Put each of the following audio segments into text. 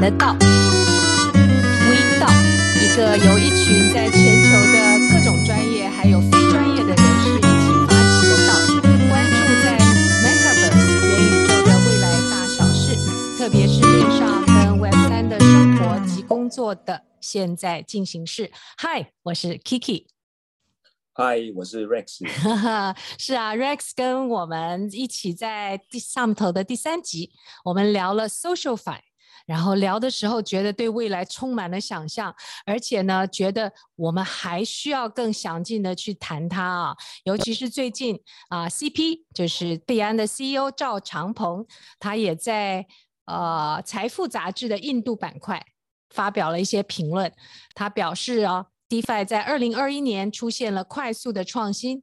我们的道，We 道，一个由一群在全球的各种专业还有非专业的人士一起发起的道，关注在 Metaverse 元宇宙的未来大小事，特别是链上跟 Web 三的生活及工作的现在进行式。Hi，我是 Kiki。嗨，我是 Rex。是啊，Rex 跟我们一起在第上头的第三集，我们聊了 SocialFi，然后聊的时候觉得对未来充满了想象，而且呢，觉得我们还需要更详尽的去谈它啊，尤其是最近啊，CP 就是币安的 CEO 赵长鹏，他也在呃财富杂志的印度板块发表了一些评论，他表示啊。DeFi 在二零二一年出现了快速的创新，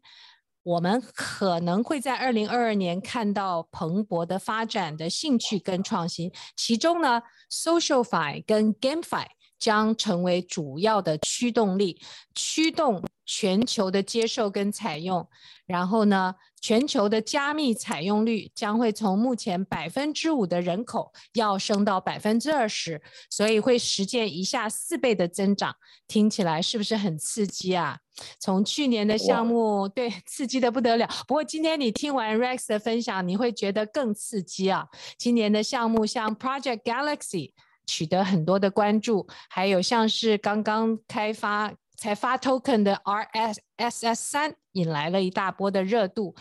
我们可能会在二零二二年看到蓬勃的发展的兴趣跟创新，其中呢，SocialFi 跟 GameFi 将成为主要的驱动力，驱动全球的接受跟采用，然后呢，全球的加密采用率将会从目前百分之五的人口要升到百分之二十，所以会实现一下四倍的增长。听起来是不是很刺激啊？从去年的项目，对，刺激的不得了。不过今天你听完 Rex 的分享，你会觉得更刺激啊！今年的项目像 Project Galaxy 取得很多的关注，还有像是刚刚开发。才发 token 的 R S S S 三引来了一大波的热度，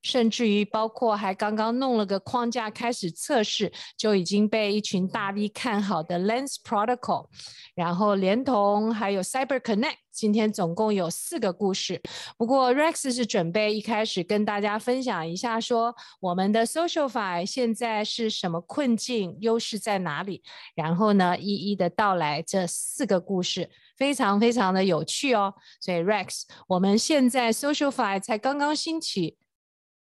甚至于包括还刚刚弄了个框架开始测试，就已经被一群大 V 看好的 Lens Protocol，然后连同还有 Cyber Connect，今天总共有四个故事。不过 Rex 是准备一开始跟大家分享一下，说我们的 SocialFi 现在是什么困境，优势在哪里，然后呢一一的道来这四个故事。非常非常的有趣哦，所以 Rex，我们现在 SocialFi 才刚刚兴起，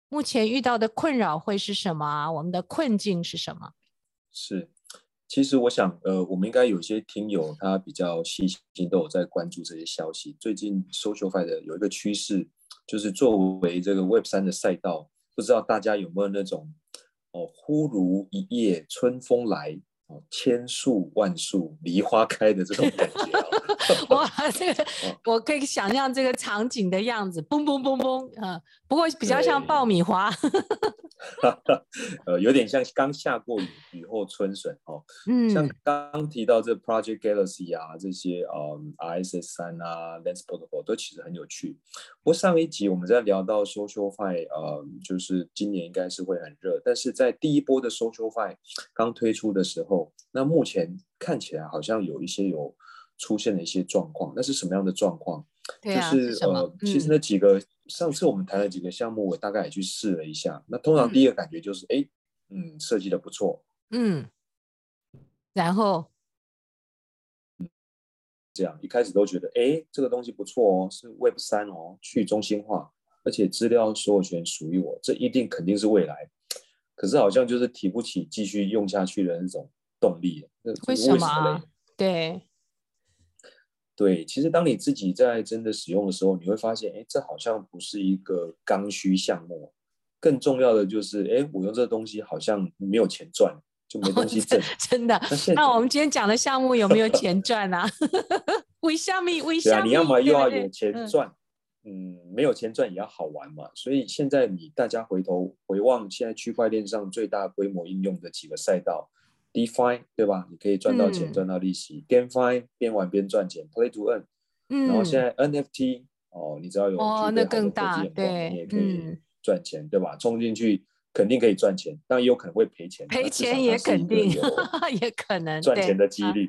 目前遇到的困扰会是什么啊？我们的困境是什么？是，其实我想，呃，我们应该有些听友他比较细心，都有在关注这些消息。最近 SocialFi 的有一个趋势，就是作为这个 Web 三的赛道，不知道大家有没有那种哦，忽如一夜春风来。哦千树万树梨花开的这种感觉，哇，这个我可以想象这个场景的样子，嘣嘣嘣嘣，啊，不过比较像爆米花，呃，有点像刚下过雨，雨后春笋哦，嗯，像刚提到这 Project Galaxy 啊，这些嗯 RSS 三啊，Lens Protocol 都其实很有趣。不过上一集我们在聊到 SocialFi，呃，就是今年应该是会很热，但是在第一波的 SocialFi 刚推出的时候。那目前看起来好像有一些有出现了一些状况，那是什么样的状况？对啊，就是，是呃，其实那几个、嗯、上次我们谈了几个项目，我大概也去试了一下。那通常第一个感觉就是，哎、嗯，嗯，设计的不错，嗯，然后，这样一开始都觉得，哎，这个东西不错哦，是 Web 三哦，去中心化，而且资料所有权属于我，这一定肯定是未来。可是好像就是提不起继续用下去的那种。动力，为为什么？对，对，其实当你自己在真的使用的时候，你会发现，哎，这好像不是一个刚需项目。更重要的就是，哎，我用这个东西好像没有钱赚，就没东西挣。哦，真的。那，那我们今天讲的项目有没有钱赚啊？为什么？为什么？对啊，你要么又要有钱赚，嗯，嗯，没有钱赚也要好玩嘛。所以现在你大家回头回望，现在区块链上最大规模应用的几个赛道。DeFi 对吧？你可以赚到钱，赚、嗯、到利息。GameFi 边玩边赚钱，Play to Earn。嗯。然后现在 NFT 哦，你只要有哦，那更大，对，你也可以赚钱，嗯、对吧？冲进去肯定可以赚钱，但也有可能会赔钱。赔钱也肯定，也可能赚钱的几率。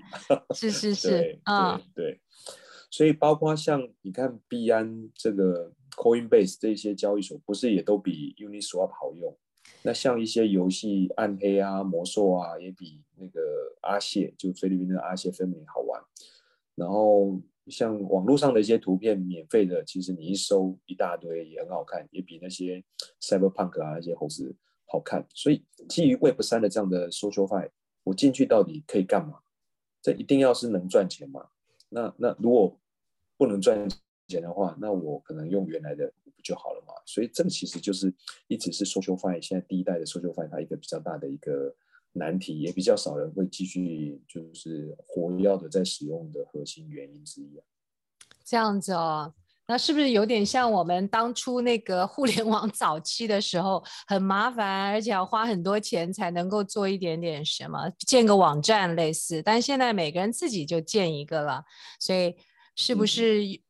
是是是，对对对。所以包括像你看币安这个 Coinbase 这些交易所，不是也都比 Uniswap 好用？那像一些游戏暗黑啊、魔兽啊，也比那个阿谢，就菲律宾的阿谢 Family 好玩。然后像网络上的一些图片，免费的，其实你一搜一大堆也很好看，也比那些 Cyberpunk 啊那些猴子好看。所以基于 Web 三的这样的 SocialFi，我进去到底可以干嘛？这一定要是能赚钱嘛？那那如果不能赚钱的话，那我可能用原来的不。就好了嘛，所以这个其实就是一直是 SocialFi 现在第一代的 SocialFi 它一个比较大的一个难题，也比较少人会继续就是活跃的在使用的核心原因之一啊。这样子哦，那是不是有点像我们当初那个互联网早期的时候，很麻烦，而且要花很多钱才能够做一点点什么，建个网站类似，但现在每个人自己就建一个了，所以是不是？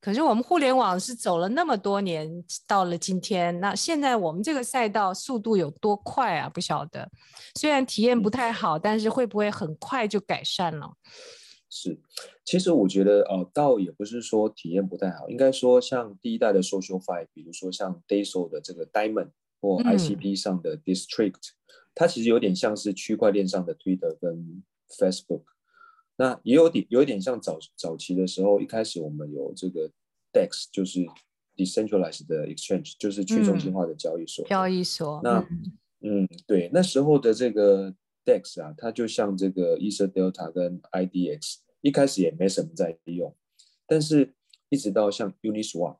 嗯可是我们互联网是走了那么多年，到了今天，那现在我们这个赛道速度有多快啊？不晓得，虽然体验不太好，但是会不会很快就改善了？是，其实我觉得呃，倒也不是说体验不太好，应该说像第一代的 SocialFi，比如说像 Daso 的这个 Diamond 或 ICP 上的 District，嗯，它其实有点像是区块链上的 Twitter 跟 Facebook。那也有点有一点像早早期的时候，一开始我们有这个 DEX，就是 decentralized 的 exchange，就是去中心化的交易所。嗯、交易所。那嗯，对，那时候的这个 DEX 啊，它就像这个 EtherDelta 跟 IDX，一开始也没什么在用，但是一直到像 Uniswap、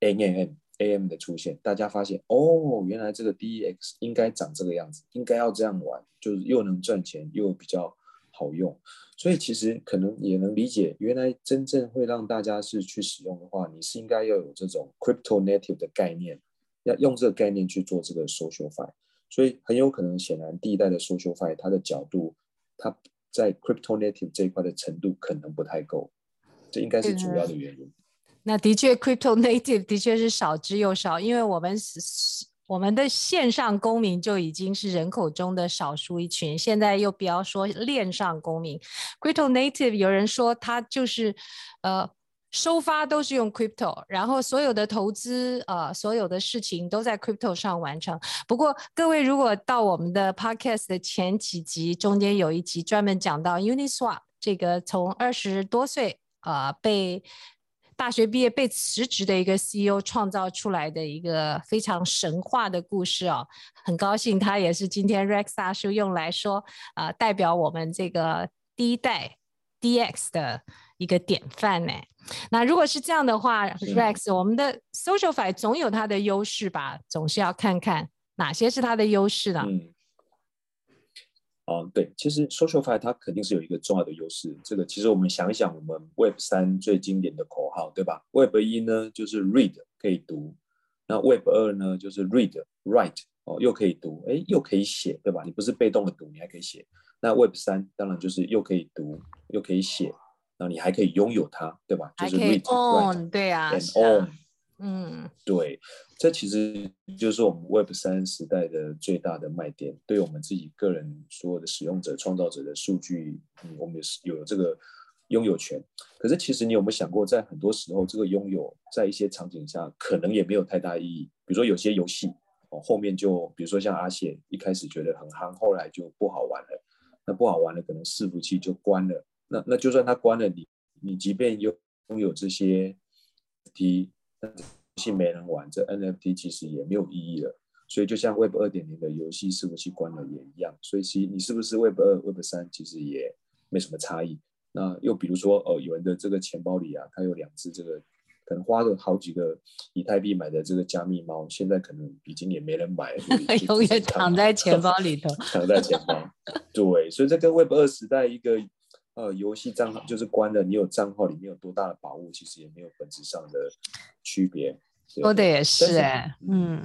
AMM、AM 的出现，大家发现哦，原来这个 DEX 应该长这个样子，应该要这样玩，就是又能赚钱又比较好用。所以其实可能也能理解，原来真正会让大家是去使用的话，你是应该要有这种 crypto native 的概念，要用这个概念去做这个 SocialFi。所以很有可能，显然第一代的 SocialFi 它的角度，它在 crypto native 这一块的程度可能不太够，这应该是主要的原因。那的确，crypto native 的确是少之又少，因为我们是。我们的线上公民就已经是人口中的少数一群，现在又不要说链上公民，crypto native，有人说他就是，呃，收发都是用 crypto，然后所有的投资，呃，所有的事情都在 crypto 上完成。不过各位如果到我们的 podcast 的前几集，中间有一集专门讲到 Uniswap 这个从二十多岁，呃，被。大学毕业被辞职的一个 CEO 创造出来的一个非常神话的故事哦，很高兴他也是今天 Rex 大叔用来说啊、呃，代表我们这个第一代 DX 的一个典范呢。那如果是这样的话，Rex，我们的 SocialFi 总有它的优势吧？总是要看看哪些是它的优势呢？嗯哦、嗯，对，其实 SocialFi 它肯定是有一个重要的优势。这个其实我们想一想，我们 Web 三最经典的口号，对吧？Web 一呢就是 Read 可以读，那 Web 二呢就是 Read Write 哦，又可以读，哎，又可以写，对吧？你不是被动的读，你还可以写。那 Web 三当然就是又可以读，又可以写，那你还可以拥有它，对吧？就是 Read Write 对啊，and own。嗯，对，这其实就是我们 Web 三时代的最大的卖点。对我们自己个人所有的使用者、创造者的数据，嗯，我们也是有这个拥有权。可是，其实你有没有想过，在很多时候，这个拥有在一些场景下，可能也没有太大意义。比如说，有些游戏哦，后面就比如说像阿谢一开始觉得很夯，后来就不好玩了。那不好玩了，可能伺服器就关了。那那就算它关了，你你即便拥拥有这些 T。游戏没人玩，这 NFT 其实也没有意义了。所以就像 Web 二点零的游戏伺服器关了也一样。所以其实你是不是 Web 二、Web 三，其实也没什么差异。那又比如说，哦，有人的这个钱包里啊，他有两只这个可能花了好几个以太币买的这个加密猫，现在可能已经也没人买了，永远躺在钱包里头，躺在钱包。对，所以这跟 Web 二时代一个。呃，游戏账号就是关了，你有账号里面有多大的把握，其实也没有本质上的区别。说的也是哎，嗯，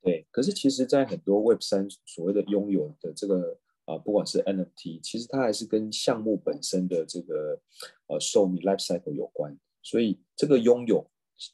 对。可是其实，在很多 Web 三所谓的拥有的这个啊、呃，不管是 NFT，其实它还是跟项目本身的这个呃寿命 life cycle 有关。所以这个拥有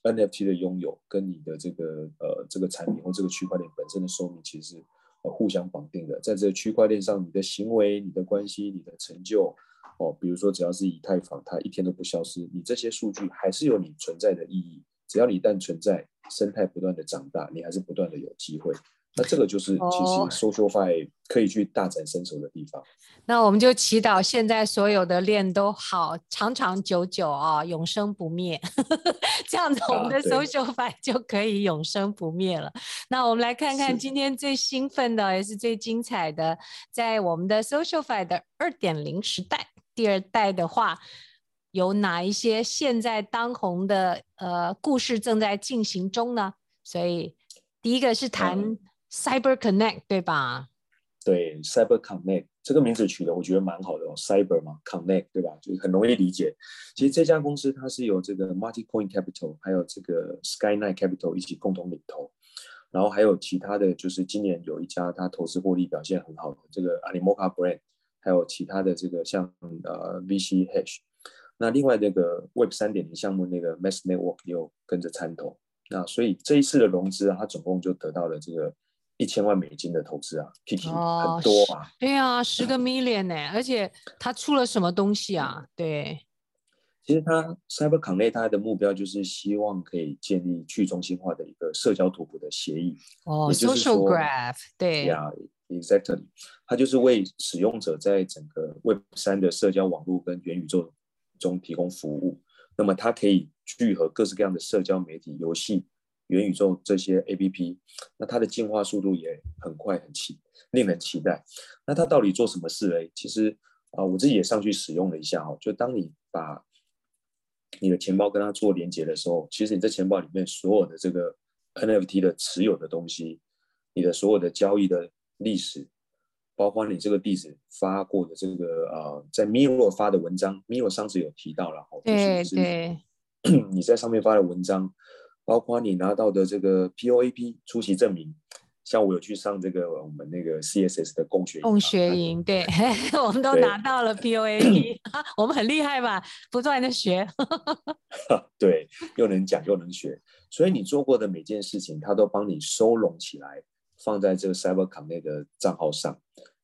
NFT 的拥有，跟你的这个呃这个产品或这个区块链本身的寿命，其实是呃互相绑定的。在这个区块链上，你的行为、你的关系、你的成就。哦，比如说，只要是以太坊，它一天都不消失，你这些数据还是有你存在的意义。只要你一旦存在，生态不断的长大，你还是不断的有机会。那这个就是其实 SocialFi 可以去大展身手的地方。那我们就祈祷现在所有的链都好长长久久啊，永生不灭。这样子，我们的 SocialFi 就可以永生不灭了。那我们来看看今天最兴奋的，也是最精彩的，在我们的 SocialFi 的二点零时代。第二代的话，有哪一些现在当红的呃故事正在进行中呢？所以第一个是谈 Cyber Connect，、嗯、对吧？对，Cyber Connect 这个名字取得我觉得蛮好的哦，Cyber 嘛，Connect 对吧？就是很容易理解。其实这家公司它是由这个 Multicoin Capital 还有这个 Skyline Capital 一起共同领投，然后还有其他的就是今年有一家它投资获利表现很好的这个 Animoca Brand，还有其他的这个像呃 VC Hash，那另外那个 Web 三点零项目那个 Mass Network 又跟着参投，那所以这一次的融资啊，它总共就得到了这个。一千万美金的投资啊，Kiki、哦、很多啊。对啊，十个 million 呢，而且它出了什么东西啊？对，其实它 Cyber Connect 他的目标就是希望可以建立去中心化的一个社交图谱的协议。哦，Social Graph，对呀、Exactly，它就是为使用者在整个 Web 三的社交网络跟元宇宙中提供服务。那么它可以聚合各式各样的社交媒体、游戏。元宇宙这些 APP，那它的进化速度也很快，很期，令人期待。那它到底做什么事嘞？其实啊、我自己也上去使用了一下哦。就当你把你的钱包跟它做连接的时候，其实你这钱包里面所有的这个 NFT 的持有的东西，你的所有的交易的历史，包括你这个地址发过的这个呃，在 Mirror 发的文章，Mirror 上次有提到了，对对，你在上面发的文章。包括你拿到的这个 POAP 出席证明，像我有去上这个我们那个 CSS 的共学营，共学营，对，我们都拿到了 POAP，我们很厉害吧？不断的学，对，又能讲又能学，所以你做过的每件事情，它都帮你收拢起来，放在这个 Cyber Connect 的账号上。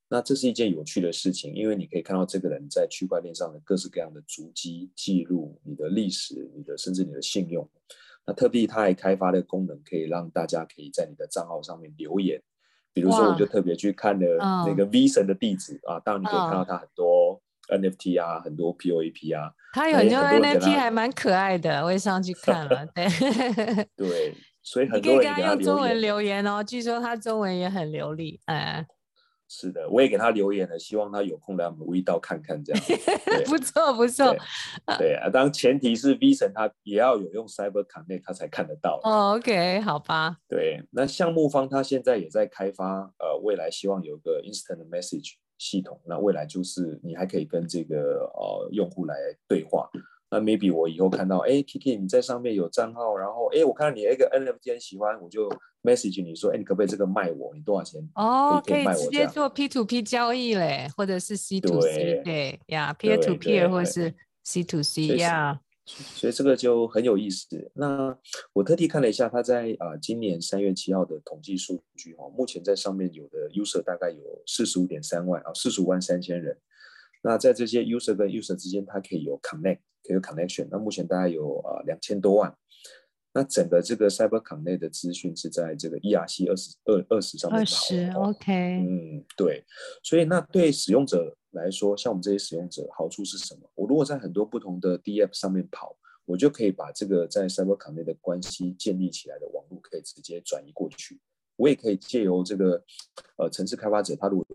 那这是一件有趣的事情，因为你可以看到这个人在区块链上的各式各样的足迹记录，你的历史，你的甚至你的信用。那特地他还开发了功能，可以让大家可以在你的账号上面留言。比如说，我就特别去看了那个 V 神的地址啊，当然你可以看到他很多 NFT 啊，很多 POAP 啊。他有很多 NFT 还蛮可爱的，我也上去看了。对 对，所以很多人用中文留言哦，据说他中文也很流利。哎。是的，我也给他留言了，希望他有空来我们微道看看这样。不错不错。对啊，当然前提是 V 神他也要有用 Cyber Connect 他才看得到。哦，OK，好吧。对，那项目方他现在也在开发，呃，未来希望有个 Instant Message 系统，那未来就是你还可以跟这个呃用户来对话。那 maybe 我以后看到，哎，Kiki 你在上面有账号，然后哎，我看到你一个 NFT 很喜欢，我就 message 你说，哎，你可不可以这个卖我？你多少钱？哦，可以，直接做 P to P 交易嘞，或者是 C to C，对呀，Peer to Peer 或者是 C to C 呀。所以这个就很有意思。那我特地看了一下，他在啊、呃、今年三月七号的统计数据哈，目前在上面有的 user 大概有四十五点三万啊，四十五万三千人。那在这些 user 跟 user 之间，它可以有 connect，可以有 connection。那目前大概有啊两千多万。那整个这个 Cyber Connect 的资讯是在这个 ERC 二十二二十上面。二十，OK。嗯，对。所以那对使用者来说，像我们这些使用者，好处是什么？我如果在很多不同的 DApp 上面跑，我就可以把这个在 Cyber Connect 的关系建立起来的网络，可以直接转移过去。我也可以借由这个，呃，城市开发者，他如果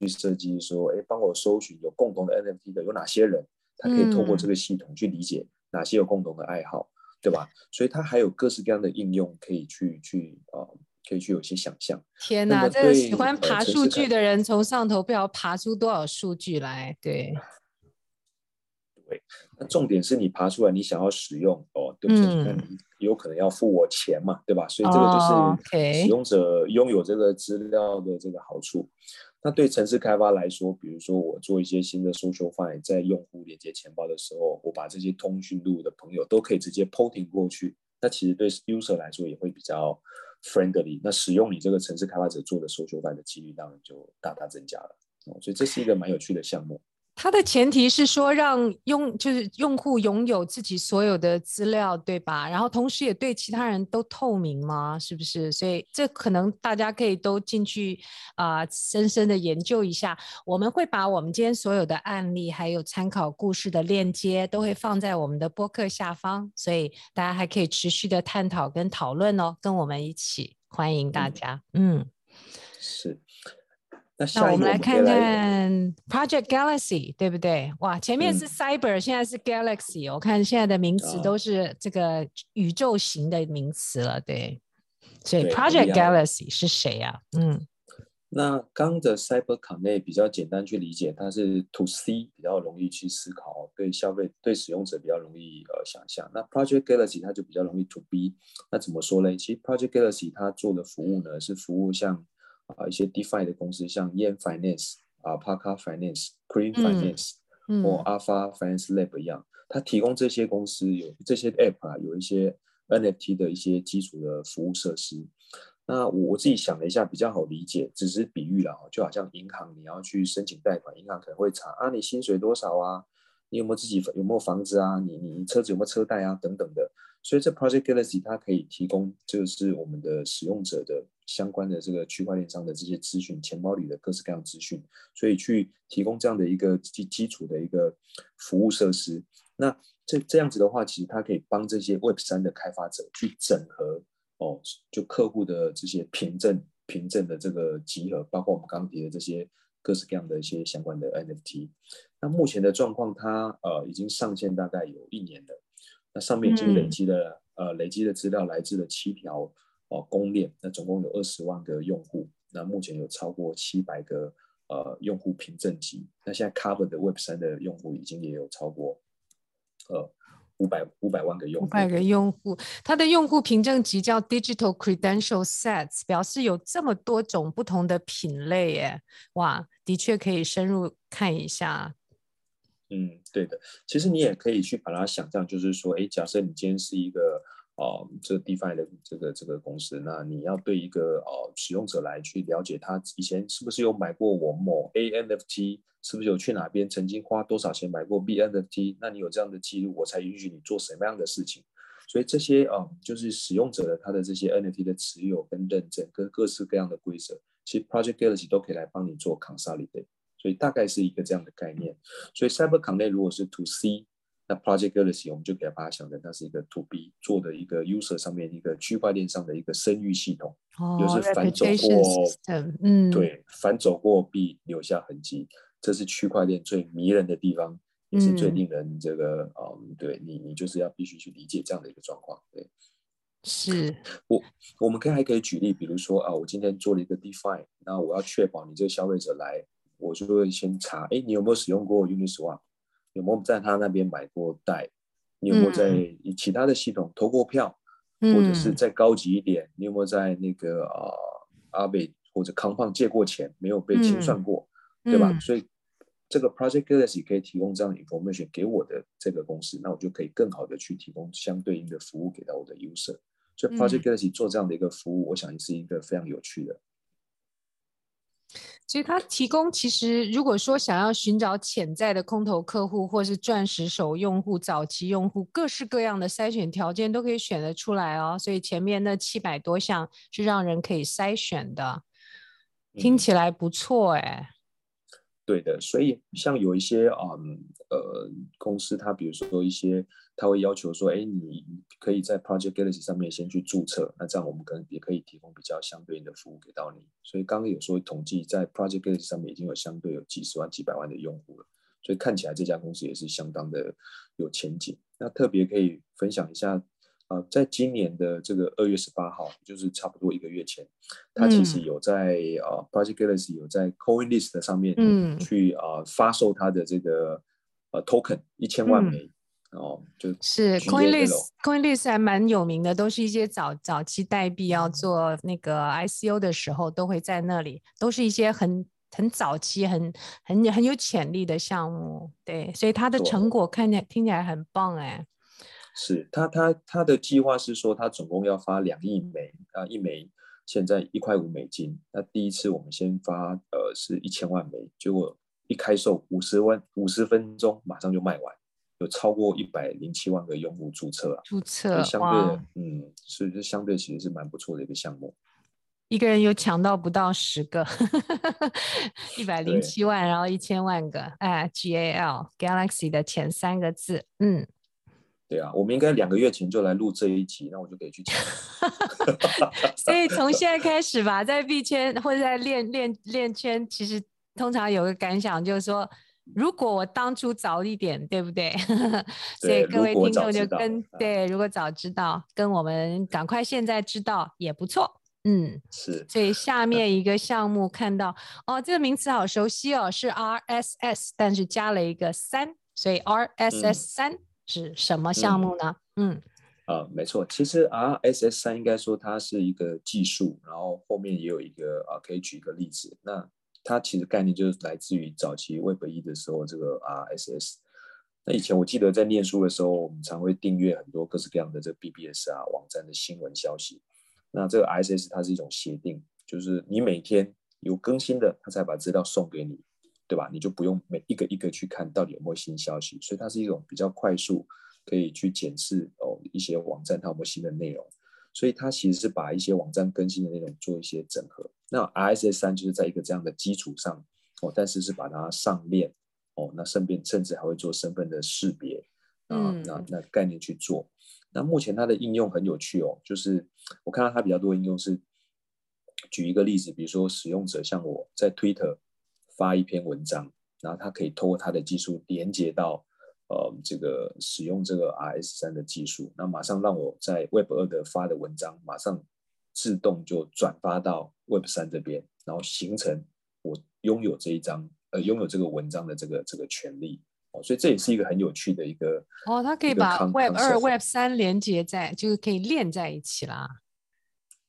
去设计说，哎，帮我搜寻有共同的 NFT 的有哪些人，他可以透过这个系统去理解哪些有共同的爱好，嗯、对吧？所以他还有各式各样的应用可以去去啊、呃，可以去有些想象。天哪，这个喜欢爬数据的人从上头不知道爬出多少数据来，对。对，那重点是你爬出来，你想要使用哦，对不对？那你有可能要付我钱嘛，对吧？所以这个就是使用者拥有这个资料的这个好处。Oh, okay. 那对城市开发来说，比如说我做一些新的 SocialFi，在用户连接钱包的时候，我把这些通讯录的朋友都可以直接 porting 过去。那其实对 user 来说也会比较 friendly。那使用你这个城市开发者做的 SocialFi 的几率当然就大大增加了。哦，所以这是一个蛮有趣的项目。它的前提是说，让用就是用户拥有自己所有的资料，对吧？然后同时也对其他人都透明吗？是不是？所以这可能大家可以都进去啊、呃，深深的研究一下。我们会把我们今天所有的案例还有参考故事的链接都会放在我们的播客下方，所以大家还可以持续的探讨跟讨论哦，跟我们一起，欢迎大家。嗯，嗯是。那，那我们来看看 Project Galaxy，对不对？哇，前面是 Cyber，、嗯、现在是 Galaxy。我看现在的名词都是这个宇宙型的名词了，对。所以 Project Galaxy 是谁呀、啊？嗯那刚的 CyberConnect 比较简单去理解，它是 To C 比较容易去思考，对消费对使用者比较容易呃想象。那 Project Galaxy 它就比较容易 To B。那怎么说呢？其实 Project Galaxy 它做的服务呢，是服务像啊、呃、一些 DeFi 的公司，像 Yen Finance 啊、呃、Alpaca Finance、Cream Finance、嗯、或 Alpha Finance Lab 一样，它提供这些公司有这些 App 啊，有一些 NFT 的一些基础的服务设施。那我自己想了一下，比较好理解，只是比喻了，就好像银行你要去申请贷款，银行可能会查啊，你薪水多少啊，你有没有自己有没有房子啊，你你车子有没有车贷啊等等的。所以这 Project Galaxy 它可以提供，就是我们的使用者的相关的这个区块链上的这些资讯，钱包里的各式各样资讯，所以去提供这样的一个基基础的一个服务设施。那这这样子的话，其实它可以帮这些 Web 三的开发者去整合。哦，就客户的这些凭证、凭证的这个集合，包括我们刚提的这些各式各样的一些相关的 NFT。那目前的状况，它呃已经上线大概有一年了。那上面已经累积了、嗯、呃累积的资料来自了七条哦、呃、公链，那总共有二十万个用户。那目前有超过七百个呃用户凭证集。那现在 Cover 的 Web 三的用户已经也有超过呃。五百五百万个用户，五百个用户，它的用户凭证集叫 Digital Credential Sets，表示有这么多种不同的品类耶，哇，的确可以深入看一下。嗯，对的，其实你也可以去把它想象，就是说，哎，假设你今天是一个。哦，这个 DeFi 的这个这个公司，那你要对一个呃使用者来去了解他以前是不是有买过我某 A NFT，是不是有去哪边曾经花多少钱买过 B NFT，那你有这样的记录，我才允许你做什么样的事情。所以这些啊、就是使用者的他的这些 NFT 的持有跟认证跟各式各样的规则，其实 Project Galaxy 都可以来帮你做 consolidate。所以大概是一个这样的概念。所以 CyberConnect 如果是 To C。那 Project Galaxy 我们就给它把它想成它是一个 To B 做的一个 User 上面一个区块链上的一个声誉系统，哦、就是反走过，嗯，对，反走过必留下痕迹，这是区块链最迷人的地方，也是最令人这个，嗯，嗯对你，你就是要必须去理解这样的一个状况，对，是我，我们可以还可以举例，比如说啊，我今天做了一个 define，那我要确保你这个消费者来，我就会先查，哎，你有没有使用过 Uniswap？有没有在他那边买过贷？你有没有在其他的系统投过票？嗯、或者是再高级一点，你有没有在那个呃阿贝或者康胖借过钱，没有被清算过，嗯、对吧？嗯、所以这个 Project Galaxy 可以提供这样的 information 给我的这个公司，那我就可以更好的去提供相对应的服务给到我的 user。所以 Project Galaxy 做这样的一个服务，嗯、我想也是一个非常有趣的。所以它提供，其实如果说想要寻找潜在的空投客户，或是钻石手用户、早期用户，各式各样的筛选条件都可以选得出来哦。所以前面那七百多项是让人可以筛选的，听起来不错哎。对的，所以像有一些嗯呃公司，它比如说一些。他会要求说：“哎，你可以在 Project Galaxy 上面先去注册，那这样我们可能也可以提供比较相对应的服务给到你。所以刚刚有说统计，在 Project Galaxy 上面已经有相对有几十万、几百万的用户了，所以看起来这家公司也是相当的有前景。那特别可以分享一下，啊、呃，在今年的这个二月十八号，就是差不多一个月前，他其实有在啊、Project Galaxy 有在 CoinList 上面去啊、发售他的这个呃 Token 一千万枚。嗯”哦，就是是 CoinList，CoinList 还蛮有名的，都是一些早早期代币要做那个 ICO 的时候，都会在那里，都是一些很很早期、很很很有潜力的项目。对，所以它的成果看起来听起来很棒哎。是他他他的计划是说，他总共要发两亿枚啊，一枚现在一块五美金。那第一次我们先发呃是一千万枚，结果一开售五十万五十分钟马上就卖完。有超过一百零七万个用户注册啊，注册相对哇嗯，所以这相对其实是蛮不错的一个项目。一个人有抢到不到十个，一百零七万，然后一千万个，哎，G A L Galaxy 的前三个字，嗯，对啊，我们应该两个月前就来录这一集，那我就可以去抢。所以从现在开始吧，在币圈或者在链链链圈，其实通常有个感想就是说。如果我当初早一点，对不对？所以各位听众就跟对，如果早知道，跟我们赶快现在知道也不错。嗯，是。所以下面 一个项目看到哦，这个名词好熟悉哦，是 RSS，但是加了一个三，所以 RSS 三是什么项目呢？嗯。嗯啊、呃，没错，其实 RSS 三应该说它是一个技术，然后后面也有一个啊，可以举一个例子。那它其实概念就是来自于早期 Web 一的时候，这个 RSS。那以前我记得在念书的时候，我们常会订阅很多各式各样的这 BBS 啊网站的新闻消息。那这个 RSS 它是一种协定，就是你每天有更新的，它才把资料送给你，对吧？你就不用每一个一个去看到底有没有新消息，所以它是一种比较快速。可以去检视哦一些网站它有没有新的内容，所以它其实是把一些网站更新的内容做一些整合。那 RSS 三就是在一个这样的基础上哦，但是是把它上链哦，那顺便甚至还会做身份的识别啊，嗯、那那概念去做。那目前它的应用很有趣哦，就是我看到它比较多应用是，举一个例子，比如说使用者像我在 Twitter 发一篇文章，然后它可以透过它的技术连接到。呃，这个使用这个 RSS 三的技术，那马上让我在 Web 二的发的文章，马上自动就转发到 Web 三这边，然后形成我拥有这一张呃拥有这个文章的这个这个权利哦，所以这也是一个很有趣的一个哦，它可以把 Web 二 Web 三连接在，就是可以链在一起啦。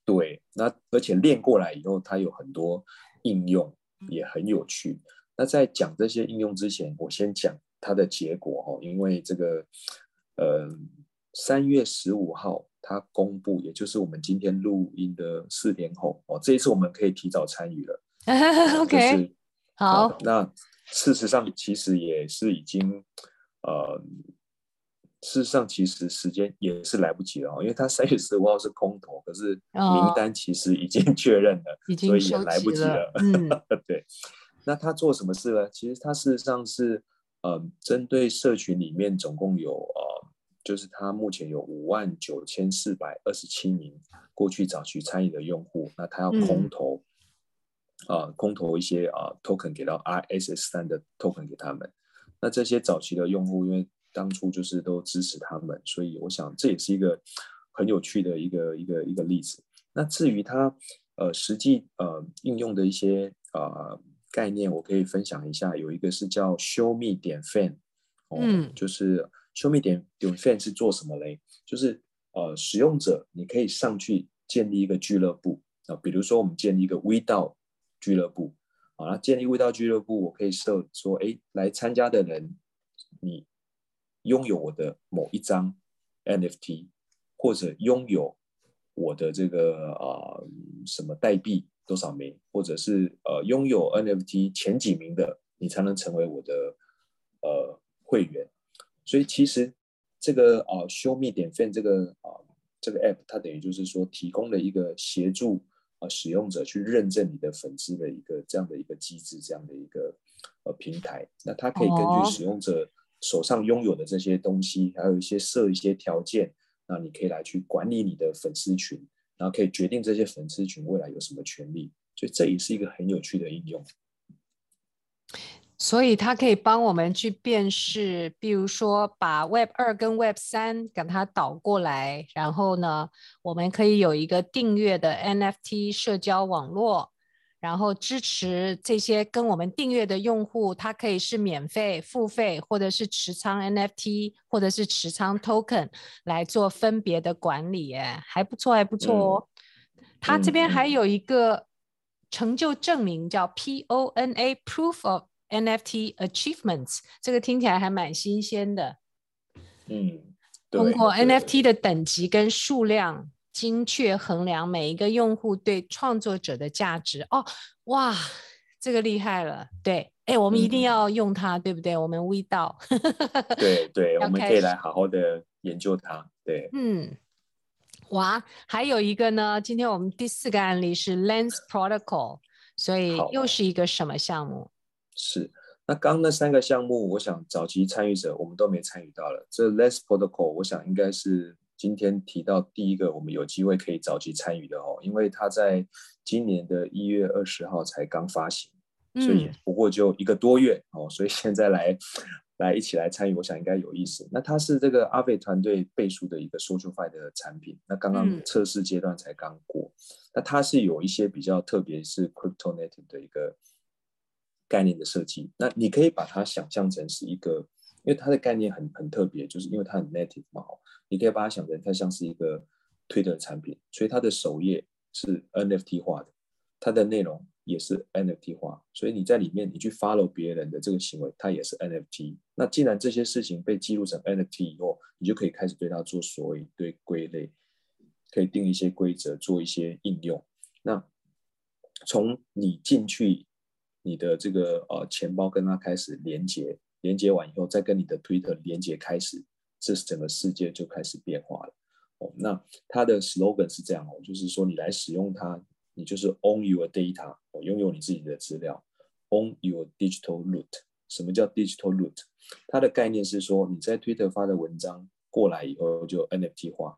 对，那而且连过来以后，它有很多应用也很有趣。嗯、那在讲这些应用之前，我先讲。它的结果哦，因为这个，呃，三月十五号它公布，也就是我们今天录音的四天后哦，这一次我们可以提早参与了。OK，、就是、好、呃。那事实上其实也是已经，呃，事实上其实时间也是来不及了，因为他三月十五号是空投，可是名单其实已经 确认了，哦、所以也来不及了。嗯、对。那他做什么事呢？其实他事实上是。呃，针对社群里面总共有呃，就是他目前有五万九千四百二十七名过去早期参与的用户，那他要空投，啊、嗯呃，空投一些啊、呃、token 给到 RSS 三的 token 给他们。那这些早期的用户，因为当初就是都支持他们，所以我想这也是一个很有趣的一个一个一个例子。那至于他呃实际呃应用的一些啊。呃概念我可以分享一下，有一个是叫 Show Me 点 Fan，嗯，就是 Show Me 点点 Fan 是做什么嘞？就是呃，使用者你可以上去建立一个俱乐部啊，比如说我们建立一个 VDAO 俱乐部，啊，那建立 VDAO 俱乐部，我可以设说，哎，来参加的人，你拥有我的某一张 NFT，或者拥有我的这个啊、呃、什么代币。多少名，或者是呃拥有 NFT 前几名的，你才能成为我的呃会员。所以其实这个啊、呃、Show Me 点 Fan 这个啊、呃、这个 App，它等于就是说提供了一个协助啊、呃、使用者去认证你的粉丝的一个这样的一个机制，这样的一个呃平台。那它可以根据使用者手上拥有的这些东西，还有一些设一些条件，那你可以来去管理你的粉丝群。然后可以决定这些粉丝群未来有什么权利，所以这也是一个很有趣的应用。所以它可以帮我们去辨识，比如说把 Web 二跟 Web 三给它导过来，然后呢，我们可以有一个订阅的 NFT 社交网络。然后支持这些跟我们订阅的用户，它可以是免费、付费，或者是持仓 NFT，或者是持仓 Token 来做分别的管理，哎，还不错，还不错哦。嗯、它这边还有一个成就证明，叫 PONA（Proof of NFT Achievements），这个听起来还蛮新鲜的。嗯，通过 NFT 的等级跟数量。精确衡量每一个用户对创作者的价值哦，哇，这个厉害了，对，哎，我们一定要用它，嗯、对不对？我们 VDAO，对对，我们可以来好好的研究它，对，嗯，哇，还有一个呢，今天我们第四个案例是 Lens Protocol，所以又是一个什么项目？是，那刚刚那三个项目，我想早期参与者我们都没参与到了，这 Lens Protocol，我想应该是。今天提到第一个，我们有机会可以早期参与的哦，因为它在今年的一月二十号才刚发行，所以不过就一个多月哦，所以现在来来一起来参与，我想应该有意思。那它是这个 Aave 团队背书的一个 SocialFi 的产品，那刚刚测试阶段才刚过。嗯、那它是有一些比较特别是 Crypto Native 的一个概念的设计。那你可以把它想象成是一个，因为它的概念很很特别，就是因为它很 Native 嘛，你可以把它想成它像是一个 Twitter 产品，所以它的首页是 NFT 化的，它的内容。也是 NFT 化，所以你在里面你去 follow 别人的这个行为，它也是 NFT。那既然这些事情被记录成 NFT 以后，你就可以开始对它做所谓对归类，可以定一些规则，做一些应用。那从你进去你的这个呃钱包跟它开始连接，连接完以后，再跟你的 Twitter 连接开始，这是整个世界就开始变化了。哦，那它的 slogan 是这样哦，就是说你来使用它。你就是 own your data，我拥有你自己的资料，own your digital loot。什么叫 digital loot？它的概念是说，你在 Twitter 发的文章过来以后就 NFT 化，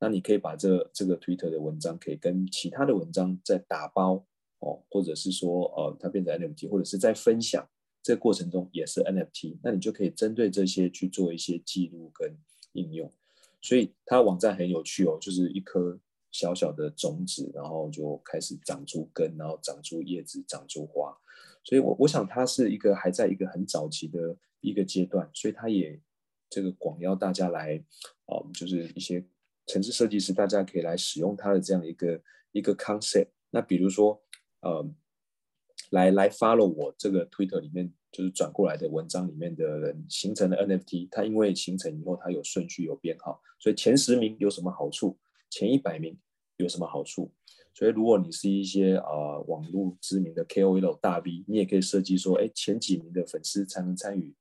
那你可以把这这个 Twitter 的文章可以跟其他的文章再打包哦，或者是说呃它变成 NFT，或者是在分享这过程中也是 NFT，那你就可以针对这些去做一些记录跟应用。所以它网站很有趣哦，就是一颗。小小的种子，然后就开始长出根，然后长出叶子，长出花。所以我，我想它是一个还在一个很早期的一个阶段，所以它也这个广邀大家来，啊、就是一些城市设计师，大家可以来使用它的这样一个一个 concept。那比如说，呃，来来 follow 我这个 Twitter 里面就是转过来的文章里面的人形成的 NFT，它因为形成以后，它有顺序有编号，所以前十名有什么好处？前一百名有什么好处？所以如果你是一些啊、呃、网络知名的 KOL 大 V，你也可以设计说，哎，前几名的粉丝才能参与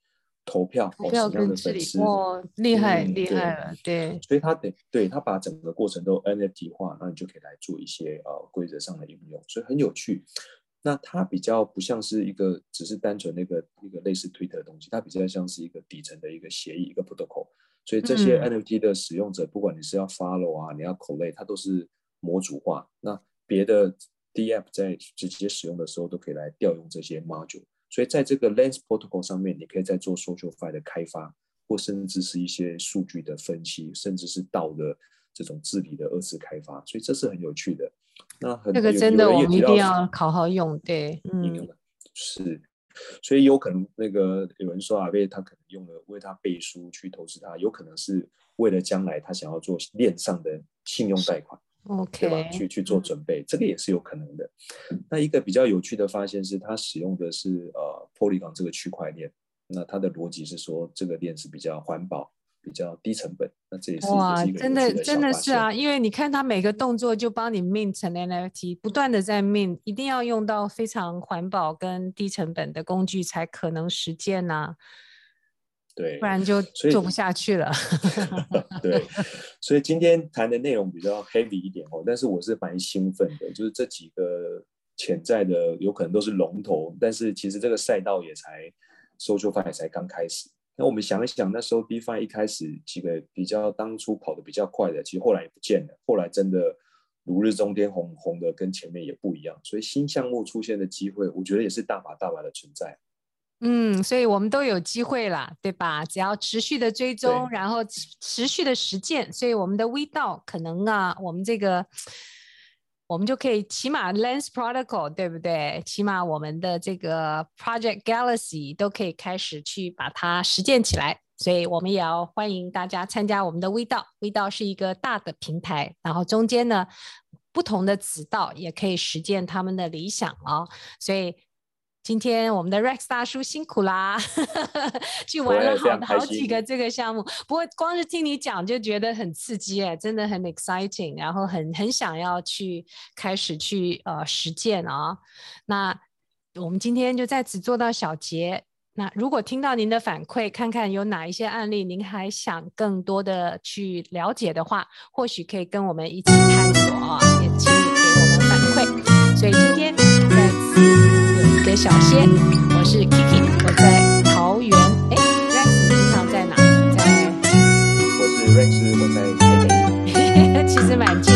投票，投票跟的粉丝哦，厉害、嗯、厉害了，对。所以他得对他把整个过程都 NFT 化，那你就可以来做一些呃规则上的应用，所以很有趣。那它比较不像是一个只是单纯那个一个类似 Twitter 的东西，它比较像是一个底层的一个协议，一个 protocol。所以这些 NFT 的使用者，嗯、不管你是要 follow 啊，你要 collect，它都是模组化。那别的 DApp 在直接使用的时候，都可以来调用这些 module。所以在这个 Lens Protocol 上面，你可以在做 SocialFi 的开发，或甚至是一些数据的分析，甚至是道的这种治理的二次开发。所以这是很有趣的。那很这个真的我们一定要好好用，对，嗯，是。所以有可能那个有人说阿贝他可能用了为他背书去投资他，有可能是为了将来他想要做链上的信用贷款，OK，对吧？去去做准备，这个也是有可能的。那一个比较有趣的发现是，他使用的是呃 Polygon 这个区块链，那它的逻辑是说这个链是比较环保。比较低成本，那这也是哇，真的真的是啊，因为你看他每个动作就帮你 mint 成 NFT，不断的在 mint，一定要用到非常环保跟低成本的工具才可能实践呐、啊。对，不然就做不下去了。对，所以今天谈的内容比较 heavy 一点哦，但是我是蛮兴奋的，就是这几个潜在的有可能都是龙头，但是其实这个赛道也才 SocialFi 也才刚开始。那我们想一想，那时候 DeFi 一开始几个比较当初跑得比较快的，其实后来也不见了。后来真的如日中天，红红的跟前面也不一样。所以新项目出现的机会，我觉得也是大把大把的存在。嗯，所以我们都有机会啦，对吧？只要持续的追踪，然后持续的实践，所以我们的 VDAO 可能啊，我们这个。我们就可以起码 Lens Protocol 对不对？起码我们的这个 Project Galaxy 都可以开始去把它实践起来，所以我们也要欢迎大家参加我们的微道。微道。是一个大的平台，然后中间呢，不同的子道也可以实践他们的理想哦，所以。今天我们的 Rex 大叔辛苦啦，去玩了好好几个这个项目。不过光是听你讲就觉得很刺激哎，真的很 exciting，然后很很想要去开始去呃实践啊、哦。那我们今天就在此做到小结。那如果听到您的反馈，看看有哪一些案例您还想更多的去了解的话，或许可以跟我们一起探索啊、哦，也请你给我们反馈。所以今天。小仙，我是 Kiki，我在桃园。哎，Rex，你平常在哪？在。我是 Rex，我在台北。其实蛮近